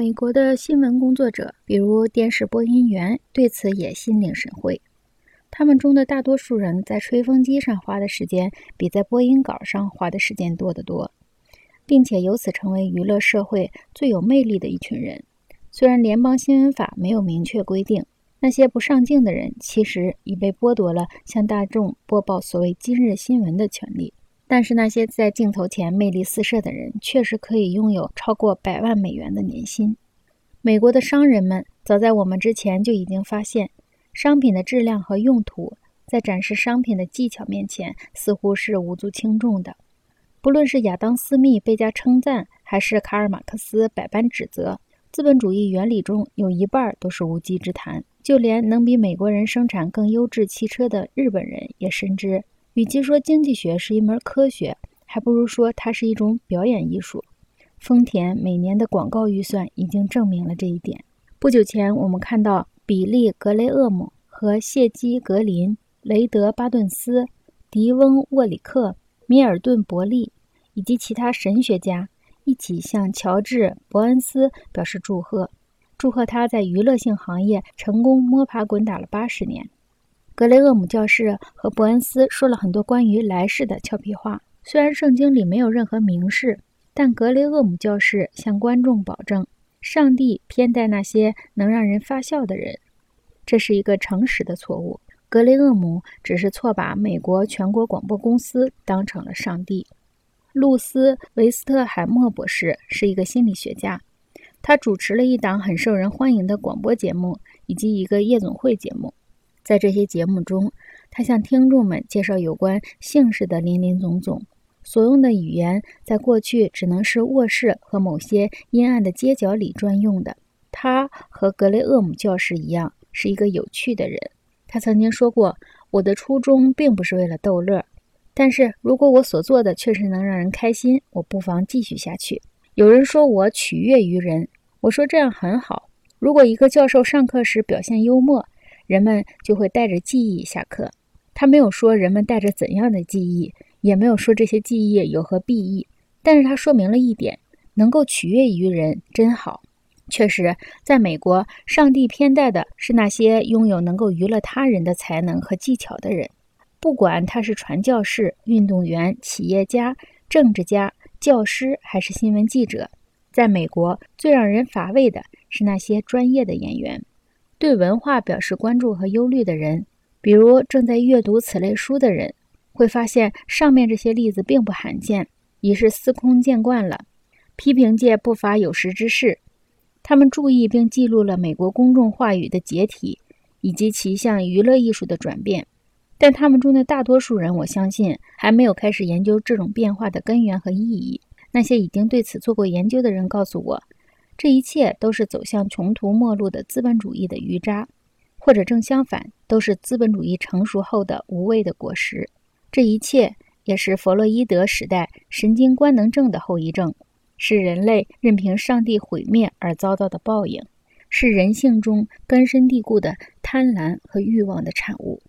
美国的新闻工作者，比如电视播音员，对此也心领神会。他们中的大多数人在吹风机上花的时间，比在播音稿上花的时间多得多，并且由此成为娱乐社会最有魅力的一群人。虽然联邦新闻法没有明确规定，那些不上镜的人其实已被剥夺了向大众播报所谓今日新闻的权利。但是那些在镜头前魅力四射的人，确实可以拥有超过百万美元的年薪。美国的商人们早在我们之前就已经发现，商品的质量和用途在展示商品的技巧面前似乎是无足轻重的。不论是亚当·斯密倍加称赞，还是卡尔·马克思百般指责，资本主义原理中有一半都是无稽之谈。就连能比美国人生产更优质汽车的日本人也深知。与其说经济学是一门科学，还不如说它是一种表演艺术。丰田每年的广告预算已经证明了这一点。不久前，我们看到比利·格雷厄姆和谢基·格林、雷德·巴顿斯、迪翁·沃里克、米尔顿·伯利以及其他神学家一起向乔治·伯恩斯表示祝贺，祝贺他在娱乐性行业成功摸爬滚打了八十年。格雷厄姆教士和伯恩斯说了很多关于来世的俏皮话。虽然圣经里没有任何明示，但格雷厄姆教士向观众保证，上帝偏待那些能让人发笑的人。这是一个诚实的错误。格雷厄姆只是错把美国全国广播公司当成了上帝。露丝·维斯特海默博士是一个心理学家，他主持了一档很受人欢迎的广播节目以及一个夜总会节目。在这些节目中，他向听众们介绍有关姓氏的林林总总。所用的语言在过去只能是卧室和某些阴暗的街角里专用的。他和格雷厄姆教士一样，是一个有趣的人。他曾经说过：“我的初衷并不是为了逗乐，但是如果我所做的确实能让人开心，我不妨继续下去。”有人说我取悦于人，我说这样很好。如果一个教授上课时表现幽默，人们就会带着记忆下课。他没有说人们带着怎样的记忆，也没有说这些记忆有何裨益。但是他说明了一点：能够取悦于人真好。确实，在美国，上帝偏待的是那些拥有能够娱乐他人的才能和技巧的人。不管他是传教士、运动员、企业家、政治家、教师还是新闻记者，在美国最让人乏味的是那些专业的演员。对文化表示关注和忧虑的人，比如正在阅读此类书的人，会发现上面这些例子并不罕见，已是司空见惯了。批评界不乏有识之士，他们注意并记录了美国公众话语的解体以及其向娱乐艺术的转变，但他们中的大多数人，我相信还没有开始研究这种变化的根源和意义。那些已经对此做过研究的人告诉我。这一切都是走向穷途末路的资本主义的余渣，或者正相反，都是资本主义成熟后的无谓的果实。这一切也是弗洛伊德时代神经官能症的后遗症，是人类任凭上帝毁灭而遭到的报应，是人性中根深蒂固的贪婪和欲望的产物。